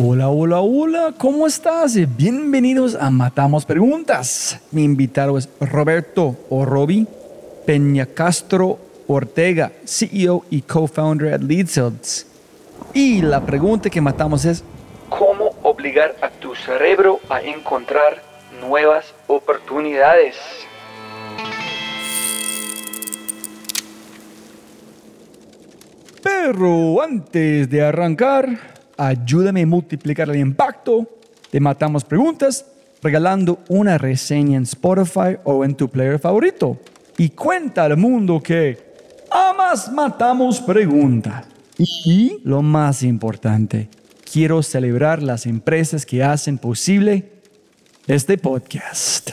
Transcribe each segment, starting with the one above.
Hola, hola, hola, ¿cómo estás? Bienvenidos a Matamos Preguntas. Mi invitado es Roberto o Peña Castro Ortega, CEO y co-founder at LeadSales. Y la pregunta que matamos es, ¿cómo obligar a tu cerebro a encontrar nuevas oportunidades? Pero antes de arrancar, ayúdame a multiplicar el impacto de Matamos Preguntas regalando una reseña en Spotify o en tu player favorito. Y cuenta al mundo que amas Matamos Preguntas. Y lo más importante, quiero celebrar las empresas que hacen posible este podcast.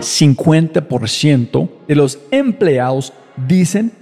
¿50% de los empleados dicen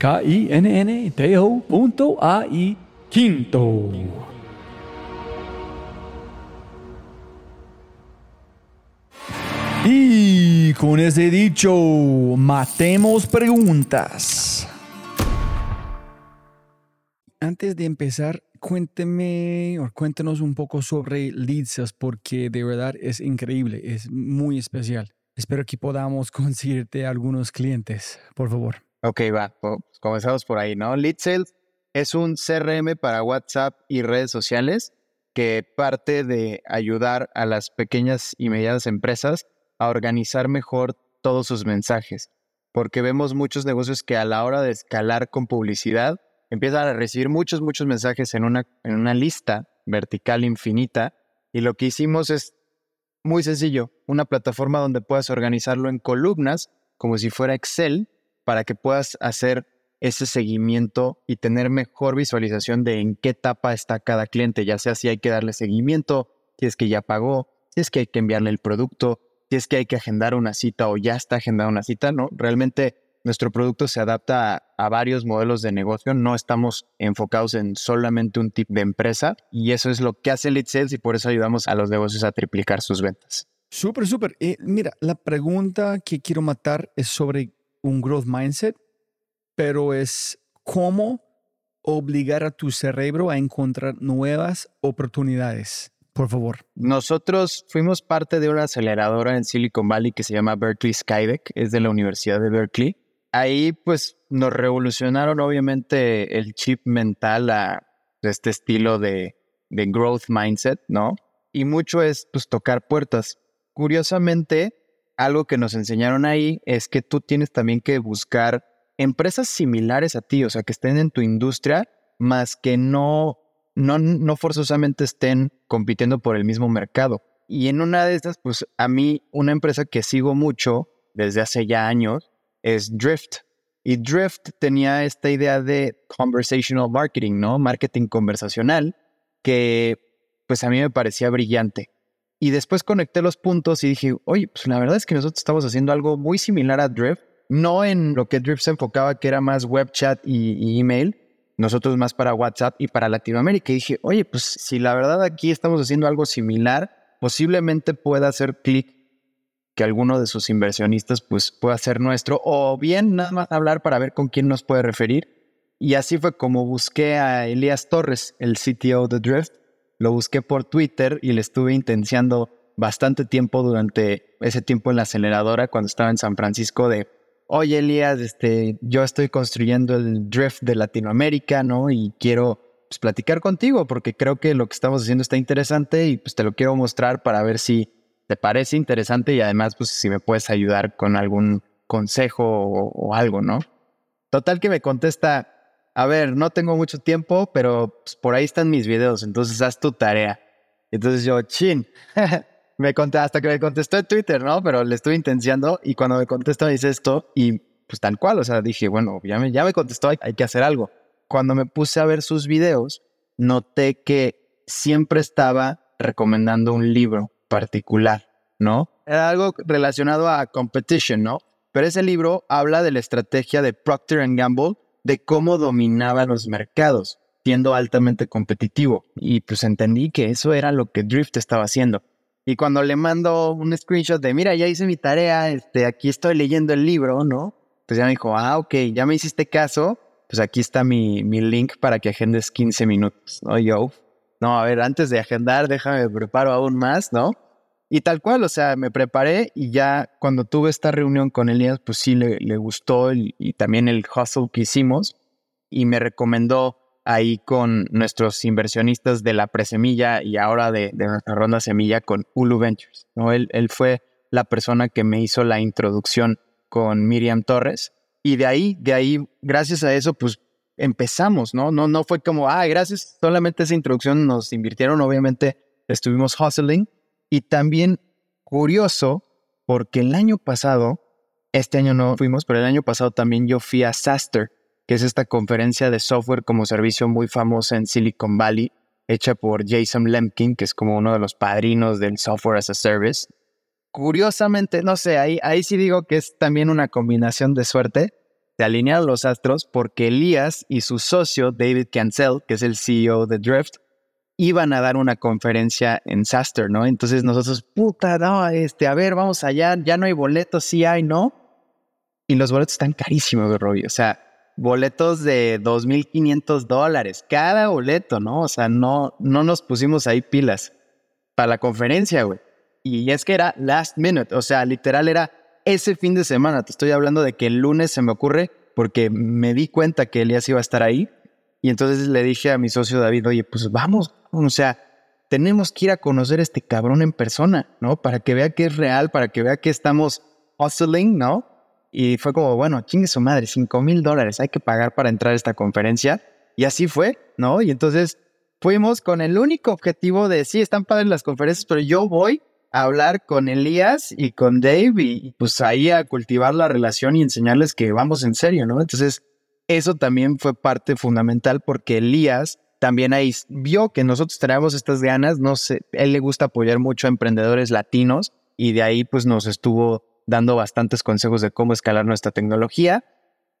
K-I-N-N-T-O.ai quinto. Y con ese dicho, matemos preguntas. Antes de empezar, cuénteme o cuéntenos un poco sobre Lidzas porque de verdad es increíble, es muy especial. Espero que podamos conseguirte algunos clientes, por favor. Ok, va, pues comenzamos por ahí, ¿no? Lead Sales es un CRM para WhatsApp y redes sociales que parte de ayudar a las pequeñas y medianas empresas a organizar mejor todos sus mensajes. Porque vemos muchos negocios que a la hora de escalar con publicidad empiezan a recibir muchos, muchos mensajes en una, en una lista vertical infinita. Y lo que hicimos es muy sencillo, una plataforma donde puedas organizarlo en columnas, como si fuera Excel, para que puedas hacer ese seguimiento y tener mejor visualización de en qué etapa está cada cliente, ya sea si hay que darle seguimiento, si es que ya pagó, si es que hay que enviarle el producto, si es que hay que agendar una cita o ya está agendada una cita, ¿no? Realmente nuestro producto se adapta a, varios modelos de negocio, no estamos enfocados en solamente un tipo de empresa y eso es lo que hace Lead Sales y por eso ayudamos a los negocios a triplicar sus ventas. Súper, súper. Eh, mira, la pregunta que quiero matar es sobre un growth mindset, pero es cómo obligar a tu cerebro a encontrar nuevas oportunidades. Por favor. Nosotros fuimos parte de una aceleradora en Silicon Valley que se llama Berkeley Skydeck, es de la Universidad de Berkeley. Ahí pues nos revolucionaron obviamente el chip mental a este estilo de, de growth mindset, ¿no? Y mucho es pues tocar puertas. Curiosamente, algo que nos enseñaron ahí es que tú tienes también que buscar empresas similares a ti, o sea, que estén en tu industria, más que no, no, no forzosamente estén compitiendo por el mismo mercado. Y en una de estas, pues a mí, una empresa que sigo mucho desde hace ya años es Drift. Y Drift tenía esta idea de conversational marketing, ¿no? Marketing conversacional, que pues a mí me parecía brillante. Y después conecté los puntos y dije, oye, pues la verdad es que nosotros estamos haciendo algo muy similar a Drift, no en lo que Drift se enfocaba, que era más web chat y, email, nosotros más para WhatsApp y para Latinoamérica. Y dije, oye, pues si la verdad aquí estamos haciendo algo similar, posiblemente pueda hacer clic que alguno de sus inversionistas pues pueda ser nuestro o bien nada más hablar para ver con quién nos puede referir. Y así fue como busqué a Elías Torres, el CTO de Drift. Lo busqué por Twitter y le estuve intenciando bastante tiempo durante ese tiempo en la aceleradora cuando estaba en San Francisco de, oye Elías, este, yo estoy construyendo el Drift de Latinoamérica, ¿no? Y quiero pues, platicar contigo porque creo que lo que estamos haciendo está interesante y pues te lo quiero mostrar para ver si te parece interesante y además, pues si me puedes ayudar con algún consejo o, algo, ¿no? Total que me contesta, a ver, no tengo mucho tiempo, pero pues, por ahí están mis videos, entonces haz tu tarea. Entonces yo, chin, me conté hasta que me contestó en Twitter, ¿no? Pero le estuve intenciando y cuando me contestó me dice esto y pues tal cual, o sea, dije, bueno, ya me, ya me contestó, hay, hay que hacer algo. Cuando me puse a ver sus videos, noté que siempre estaba recomendando un libro particular, ¿no? Era algo relacionado a competition, ¿no? Pero ese libro habla de la estrategia de Procter Gamble de cómo dominaba los mercados, siendo altamente competitivo. Y pues entendí que eso era lo que Drift estaba haciendo. Y cuando le mando un screenshot de, mira, ya hice mi tarea, este, aquí estoy leyendo el libro, ¿no? Pues ya me dijo, ah, ok, ya me hiciste caso, pues aquí está mi, mi link para que agendes 15 minutos, ¿no? yo, no, a ver, antes de agendar, déjame preparo aún más, ¿no? Y tal cual, o sea, me preparé y ya cuando tuve esta reunión con Elías, pues sí le, le gustó y, también el hustle que hicimos y me recomendó ahí con nuestros inversionistas de la presemilla y ahora de, de nuestra ronda semilla con Ulu Ventures. ¿no? Él, él fue la persona que me hizo la introducción con Miriam Torres y de ahí, de ahí, gracias a eso, pues empezamos, ¿no? No, no fue como, ah, gracias, solamente esa introducción nos invirtieron, obviamente estuvimos hustling. Y también curioso, porque el año pasado, este año no fuimos, pero el año pasado también yo fui a SASTER, que es esta conferencia de software como servicio muy famosa en Silicon Valley, hecha por Jason Lemkin, que es como uno de los padrinos del software as a service. Curiosamente, no sé, ahí, ahí sí digo que es también una combinación de suerte, se alinearon los astros porque Elías y su socio David Cancel, que es el CEO de Drift, iban a dar una conferencia en Saster, ¿no? Entonces nosotros, puta, no, este, a ver, vamos allá, ya no hay boletos, sí hay, ¿no? Y los boletos están carísimos, Robbie. O sea, boletos de 2.500 dólares, cada boleto, ¿no? O sea, no, no nos pusimos ahí pilas para la conferencia, güey. Y es que era last minute, o sea, literal era ese fin de semana. Te estoy hablando de que el lunes se me ocurre porque me di cuenta que Elías iba a estar ahí. Y entonces le dije a mi socio David, oye, pues vamos, o sea, tenemos que ir a conocer a este cabrón en persona, ¿no? Para que vea que es real, para que vea que estamos hustling, ¿no? Y fue como, bueno, chingue su madre, 5 mil dólares hay que pagar para entrar a esta conferencia. Y así fue, ¿no? Y entonces fuimos con el único objetivo de, sí, están padres las conferencias, pero yo voy hablar con Elías y con Dave y pues ahí a cultivar la relación y enseñarles que vamos en serio, ¿no? Entonces, eso también fue parte fundamental porque Elías también ahí vio que nosotros traemos estas ganas, no sé, él le gusta apoyar mucho a emprendedores latinos y de ahí pues nos estuvo dando bastantes consejos de cómo escalar nuestra tecnología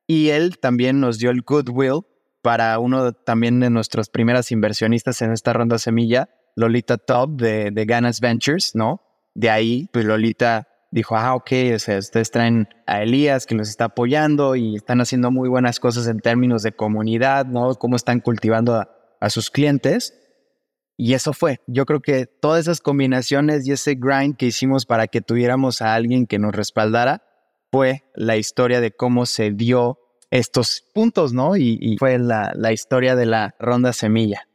y él también nos dio el goodwill para uno también de nuestras primeras inversionistas en esta ronda semilla, Lolita Top de, de Ganas Ventures, ¿no? De ahí, pues Lolita dijo, ah, ok, o sea, ustedes traen a Elías que los está apoyando y están haciendo muy buenas cosas en términos de comunidad, ¿no? Cómo están cultivando a, sus clientes. Y eso fue. Yo creo que todas esas combinaciones y ese grind que hicimos para que tuviéramos a alguien que nos respaldara fue la historia de cómo se dio estos puntos, ¿no? Y, fue la, la historia de la ronda semilla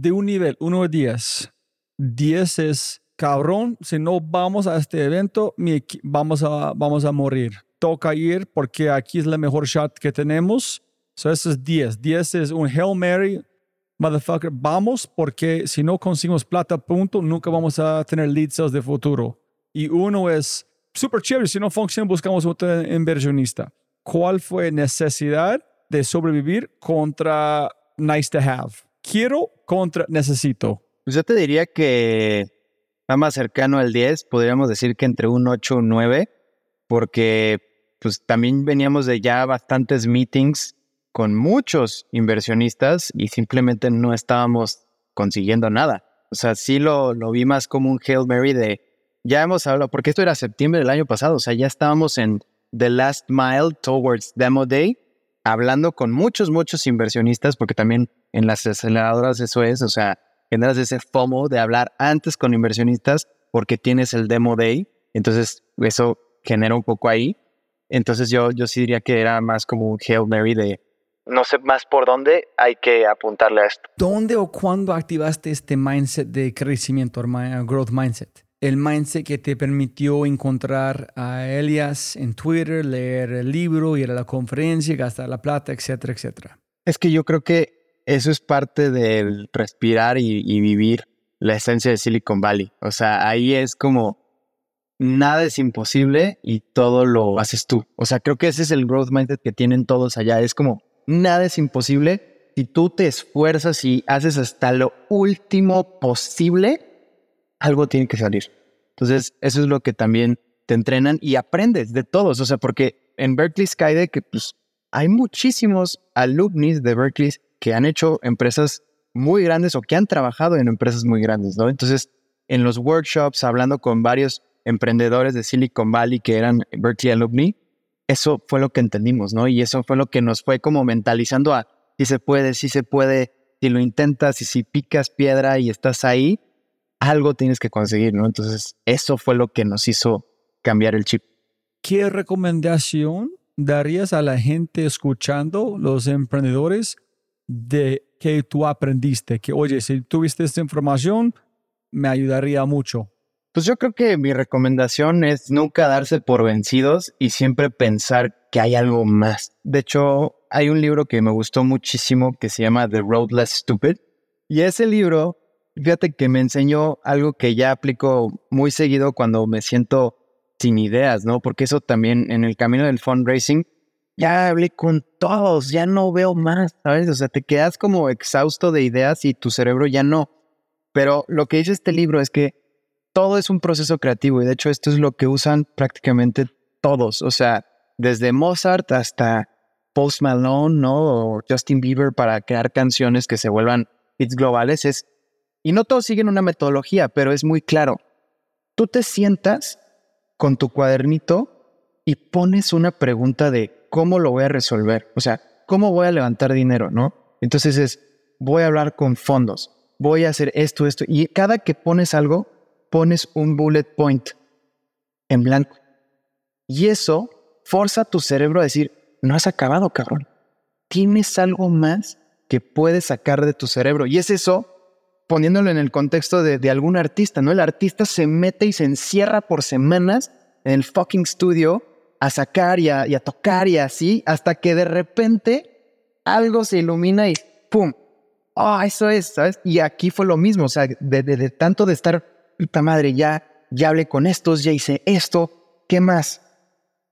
de un nivel 1 a 10, 10 es cabrón, si no vamos a este evento, vamos a, vamos a morir. Toca ir porque aquí es la mejor shot que tenemos. So eso es 10. 10 es un Hail Mary, motherfucker. Vamos porque si no conseguimos plata, punto, nunca vamos a tener lead sales de futuro. Y uno es super chévere. Si no funciona, buscamos otro inversionista. ¿Cuál fue necesidad de sobrevivir contra nice to have? quiero contra necesito. Pues yo te diría que va más cercano al 10, podríamos decir que entre un 8 y un 9, porque pues también veníamos de ya bastantes meetings con muchos inversionistas y simplemente no estábamos consiguiendo nada. O sea, sí lo, lo vi más como un Hail Mary de, ya hemos hablado, porque esto era septiembre del año pasado, o sea, ya estábamos en The Last Mile Towards Demo Day, hablando con muchos, muchos inversionistas, porque también en las aceleradoras eso es, o sea, generas ese FOMO de hablar antes con inversionistas porque tienes el Demo Day, entonces eso genera un poco ahí. Entonces yo, yo sí diría que era más como un Hail Mary de no sé más por dónde hay que apuntarle a esto. ¿Dónde o cuándo activaste este mindset de crecimiento, growth mindset? El mindset que te permitió encontrar a Elias en Twitter, leer el libro, ir a la conferencia, gastar la plata, etcétera, etcétera. Es que yo creo que eso es parte del respirar y, vivir la esencia de Silicon Valley. O sea, ahí es como nada es imposible y todo lo haces tú. O sea, creo que ese es el growth mindset que tienen todos allá. Es como nada es imposible. Si tú te esfuerzas y haces hasta lo último posible, algo tiene que salir. Entonces, eso es lo que también te entrenan y aprendes de todos. O sea, porque en Berkeley Skydeck pues, hay muchísimos alumnis de Berkeley que han hecho empresas muy grandes o que han trabajado en empresas muy grandes, ¿no? Entonces, en los workshops, hablando con varios emprendedores de Silicon Valley que eran Berkeley alumni, eso fue lo que entendimos, ¿no? Y eso fue lo que nos fue como mentalizando a si se puede, si se puede, si lo intentas y si picas piedra y estás ahí, algo tienes que conseguir, ¿no? Entonces, eso fue lo que nos hizo cambiar el chip. ¿Qué recomendación darías a la gente escuchando, los emprendedores, de que tú aprendiste? Que, oye, si tuviste esta información, me ayudaría mucho. Pues yo creo que mi recomendación es nunca darse por vencidos y siempre pensar que hay algo más. De hecho, hay un libro que me gustó muchísimo que se llama The Road Less Stupid. Y ese libro, fíjate que me enseñó algo que ya aplico muy seguido cuando me siento sin ideas, ¿no? Porque eso también en el camino del fundraising, ya hablé con todos, ya no veo más, ¿sabes? O sea, te quedas como exhausto de ideas y tu cerebro ya no. Pero lo que dice este libro es que todo es un proceso creativo y de hecho esto es lo que usan prácticamente todos, o sea, desde Mozart hasta Post Malone, ¿no? O Justin Bieber para crear canciones que se vuelvan hits globales es y no todos siguen una metodología, pero es muy claro. Tú te sientas con tu cuadernito y pones una pregunta de cómo lo voy a resolver, o sea, cómo voy a levantar dinero, ¿no? Entonces es voy a hablar con fondos, voy a hacer esto, esto y cada que pones algo pones un bullet point en blanco. Y eso forza tu cerebro a decir, no has acabado, cabrón. Tienes algo más que puedes sacar de tu cerebro. Y es eso poniéndolo en el contexto de, algún artista, ¿no? El artista se mete y se encierra por semanas en el fucking studio a sacar y a, tocar y así, hasta que de repente algo se ilumina y ¡pum! Ah, eso es, ¿sabes? Y aquí fue lo mismo, o sea, de tanto de estar puta madre, ya, ya hablé con estos, ya hice esto, ¿qué más?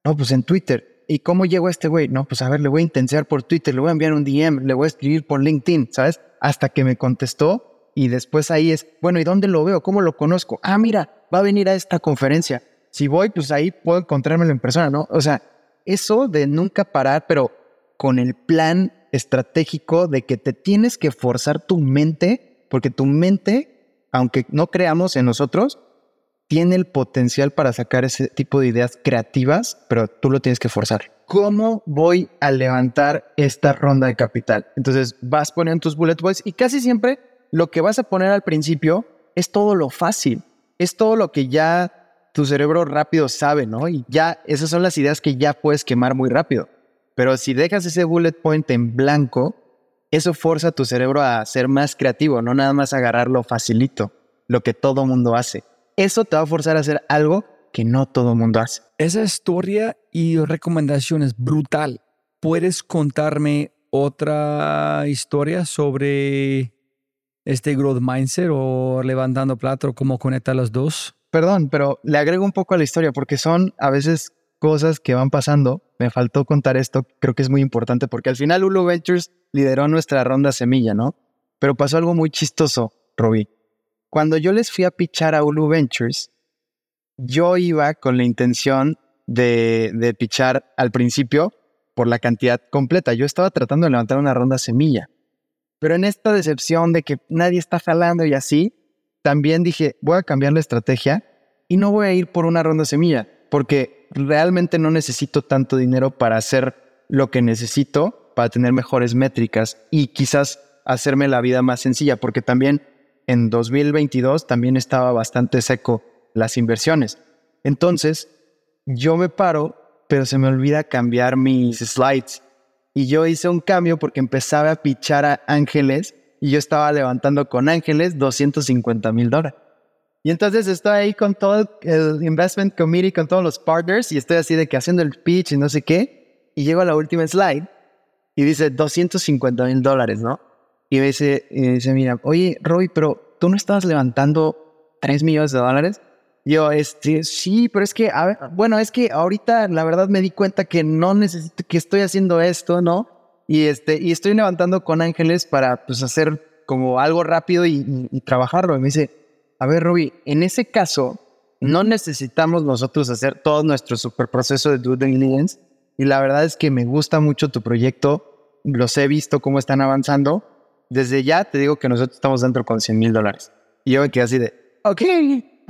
No, pues en Twitter. ¿Y cómo llego a este güey? No, pues a ver, le voy a intentar por Twitter, le voy a enviar un DM, le voy a escribir por LinkedIn, ¿sabes? Hasta que me contestó y después ahí es, bueno, ¿y dónde lo veo? ¿Cómo lo conozco? Ah, mira, va a venir a esta conferencia. Si voy, pues ahí puedo encontrármelo en persona, ¿no? O sea, eso de nunca parar, pero con el plan estratégico de que te tienes que forzar tu mente, porque tu mente aunque no creamos en nosotros, tiene el potencial para sacar ese tipo de ideas creativas, pero tú lo tienes que forzar. ¿Cómo voy a levantar esta ronda de capital? Entonces vas poniendo tus bullet points y casi siempre lo que vas a poner al principio es todo lo fácil, es todo lo que ya tu cerebro rápido sabe, ¿no? Y ya esas son las ideas que ya puedes quemar muy rápido. Pero si dejas ese bullet point en blanco, eso forza a tu cerebro a ser más creativo, no nada más agarrar lo facilito, lo que todo mundo hace. Eso te va a forzar a hacer algo que no todo mundo hace. Esa historia y recomendación es brutal. ¿Puedes contarme otra historia sobre este growth mindset o levantando plato, cómo conecta los dos? Perdón, pero le agrego un poco a la historia porque son a veces cosas que van pasando. Me faltó contar esto, creo que es muy importante porque al final Hulu Ventures lideró nuestra ronda semilla, ¿no? Pero pasó algo muy chistoso, Robbie. Cuando yo les fui a pichar a Hulu Ventures, yo iba con la intención de, de pichar al principio por la cantidad completa. Yo estaba tratando de levantar una ronda semilla. Pero en esta decepción de que nadie está jalando y así, también dije, voy a cambiar la estrategia y no voy a ir por una ronda semilla, porque realmente no necesito tanto dinero para hacer lo que necesito para tener mejores métricas y quizás hacerme la vida más sencilla, porque también en 2022 también estaba bastante seco las inversiones. Entonces, yo me paro, pero se me olvida cambiar mis slides. Y yo hice un cambio porque empezaba a pichar a ángeles y yo estaba levantando con ángeles 250 mil dólares. Y entonces estoy ahí con todo el investment committee, con todos los partners y estoy así de que haciendo el pitch y no sé qué. Y llego a la última slide y dice 250 mil dólares, ¿no? Y me dice, y dice, mira, oye, Roy, pero tú no estabas levantando 3 millones de dólares. Yo, este, sí, pero es que, a bueno, es que ahorita la verdad me di cuenta que no necesito, que estoy haciendo esto, ¿no? Y este, y estoy levantando con ángeles para, pues, hacer como algo rápido y, y trabajarlo. Y me dice, a ver, Roby, en ese caso, no necesitamos nosotros hacer todo nuestro super proceso de due diligence. Y la verdad es que me gusta mucho tu proyecto. Los he visto cómo están avanzando desde ya te digo que nosotros estamos dentro con 100 mil dólares. Y yo me quedé así de, ok,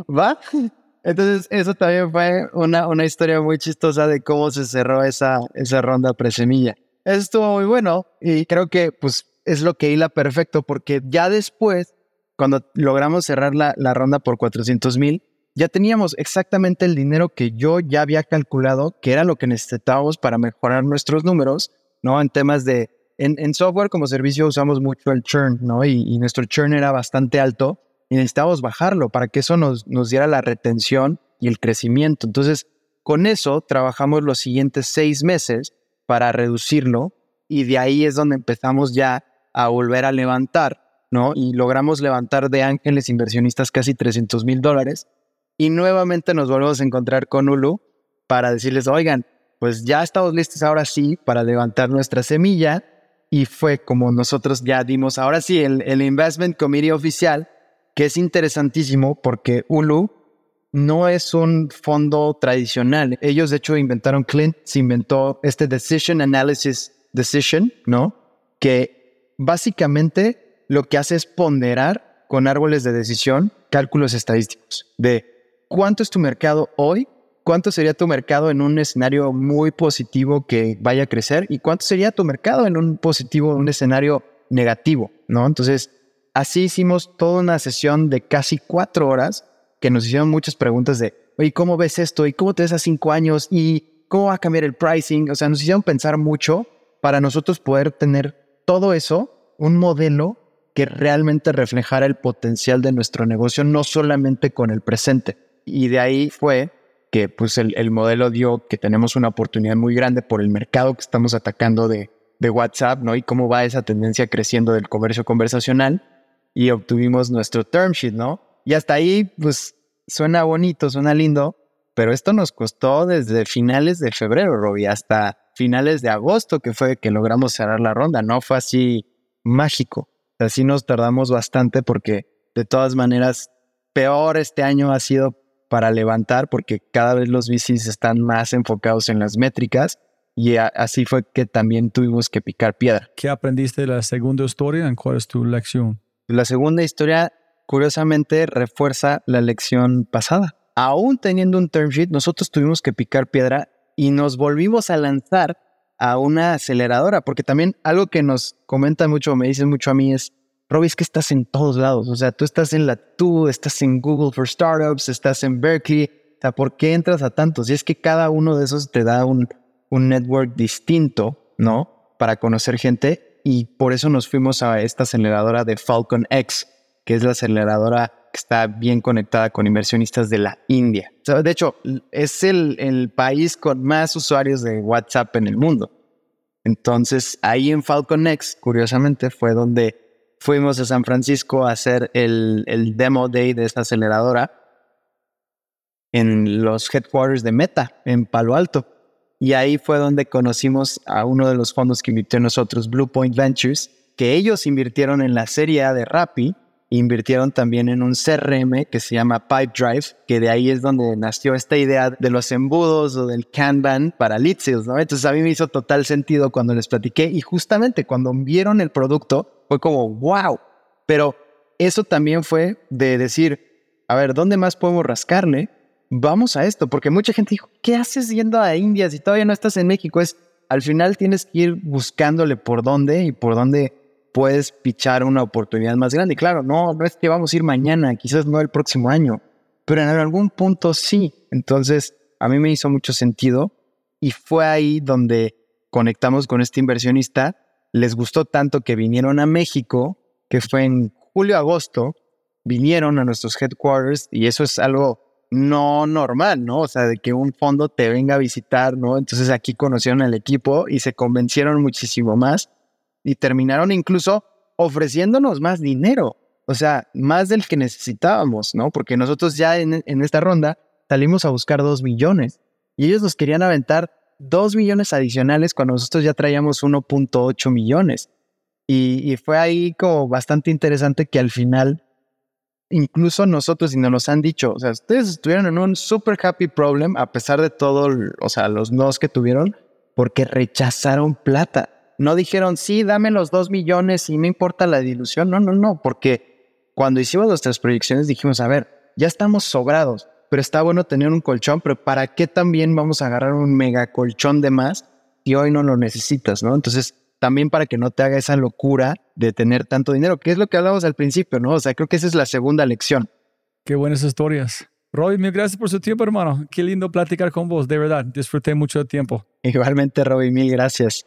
va. Entonces, eso también fue una, una historia muy chistosa de cómo se cerró esa, esa ronda presemilla. Eso estuvo muy bueno y creo que pues es lo que hila perfecto porque ya después, cuando logramos cerrar la, la ronda por 400 mil, ya teníamos exactamente el dinero que yo ya había calculado que era lo que necesitábamos para mejorar nuestros números, ¿no? En temas de en, software como servicio usamos mucho el churn, ¿no? Y, nuestro churn era bastante alto y necesitábamos bajarlo para que eso nos, nos diera la retención y el crecimiento. Entonces, con eso trabajamos los siguientes seis meses para reducirlo y de ahí es donde empezamos ya a volver a levantar, ¿no? Y logramos levantar de ángeles inversionistas casi 300 mil dólares y nuevamente nos volvemos a encontrar con Ulu para decirles, oigan, pues ya estamos listos ahora sí para levantar nuestra semilla y fue como nosotros ya dimos, ahora sí, el, el Investment Committee oficial, que es interesantísimo porque Ulu no es un fondo tradicional. Ellos de hecho inventaron, Clint se inventó este Decision Analysis Decision, ¿no? Que básicamente lo que hace es ponderar con árboles de decisión cálculos estadísticos de cuánto es tu mercado hoy cuánto sería tu mercado en un escenario muy positivo que vaya a crecer y cuánto sería tu mercado en un positivo, un escenario negativo, ¿no? Entonces, así hicimos toda una sesión de casi cuatro horas que nos hicieron muchas preguntas de, oye, ¿cómo ves esto? ¿Y cómo te ves a cinco años? ¿Y cómo va a cambiar el pricing? O sea, nos hicieron pensar mucho para nosotros poder tener todo eso, un modelo que realmente reflejara el potencial de nuestro negocio, no solamente con el presente. Y de ahí fue que pues el, modelo dio que tenemos una oportunidad muy grande por el mercado que estamos atacando de, de WhatsApp, ¿no? Y cómo va esa tendencia creciendo del comercio conversacional y obtuvimos nuestro term sheet, ¿no? Y hasta ahí, pues suena bonito, suena lindo, pero esto nos costó desde finales de febrero, Robbie, hasta finales de agosto, que fue que logramos cerrar la ronda. No fue así mágico. Así nos tardamos bastante porque de todas maneras, peor este año ha sido para levantar porque cada vez los VCs están más enfocados en las métricas y así fue que también tuvimos que picar piedra. ¿Qué aprendiste de la segunda historia y cuál es tu lección? La segunda historia, curiosamente, refuerza la lección pasada. Aún teniendo un term sheet, nosotros tuvimos que picar piedra y nos volvimos a lanzar a una aceleradora, porque también algo que nos comenta mucho, me dicen mucho a mí es, Robbie, es que estás en todos lados. O sea, tú estás en la TU, estás en Google for Startups, estás en Berkeley. O sea, ¿por qué entras a tantos? Y es que cada uno de esos te da un, un network distinto, ¿no? Para conocer gente. Y por eso nos fuimos a esta aceleradora de Falcon X, que es la aceleradora que está bien conectada con inversionistas de la India. De hecho, es el, el país con más usuarios de WhatsApp en el mundo. Entonces, ahí en Falcon X, curiosamente, fue donde fuimos a San Francisco a hacer el, demo day de esa aceleradora en los headquarters de Meta, en Palo Alto. Y ahí fue donde conocimos a uno de los fondos que invirtió nosotros, Blue Point Ventures, que ellos invirtieron en la serie A de Rappi invirtieron también en un CRM que se llama Pipedrive, que de ahí es donde nació esta idea de los embudos o del Kanban para lead sales, ¿no? Entonces a mí me hizo total sentido cuando les platiqué y justamente cuando vieron el producto fue como, wow, pero eso también fue de decir, a ver, ¿dónde más podemos rascarle? Vamos a esto, porque mucha gente dijo, ¿qué haces yendo a India si todavía no estás en México? Es, al final tienes que ir buscándole por dónde y por dónde puedes pichar una oportunidad más grande. claro, no, no es que vamos a ir mañana, quizás no el próximo año, pero en algún punto sí. Entonces, a mí me hizo mucho sentido y fue ahí donde conectamos con este inversionista. Les gustó tanto que vinieron a México, que fue en julio-agosto, vinieron a nuestros headquarters y eso es algo no normal, ¿no? O sea, de que un fondo te venga a visitar, ¿no? Entonces aquí conocieron al equipo y se convencieron muchísimo más y terminaron incluso ofreciéndonos más dinero, o sea, más del que necesitábamos, ¿no? Porque nosotros ya en, esta ronda salimos a buscar dos millones y ellos nos querían aventar dos millones adicionales cuando nosotros ya traíamos 1.8 millones. Y, fue ahí como bastante interesante que al final, incluso nosotros, y nos han dicho, o sea, ustedes estuvieron en un super happy problem a pesar de todo, o sea, los nos que tuvieron, porque rechazaron plata no dijeron, sí, dame los dos millones y me importa la dilución. No, no, no, porque cuando hicimos nuestras proyecciones dijimos, a ver, ya estamos sobrados, pero está bueno tener un colchón, pero ¿para qué también vamos a agarrar un mega colchón de más si hoy no lo necesitas, no? Entonces, también para que no te haga esa locura de tener tanto dinero, que es lo que hablamos al principio, ¿no? O sea, creo que esa es la segunda lección. Qué buenas historias. Roy, mil gracias por su tiempo, hermano. Qué lindo platicar con vos, de verdad. Disfruté mucho el tiempo. Igualmente, Roy, mil gracias.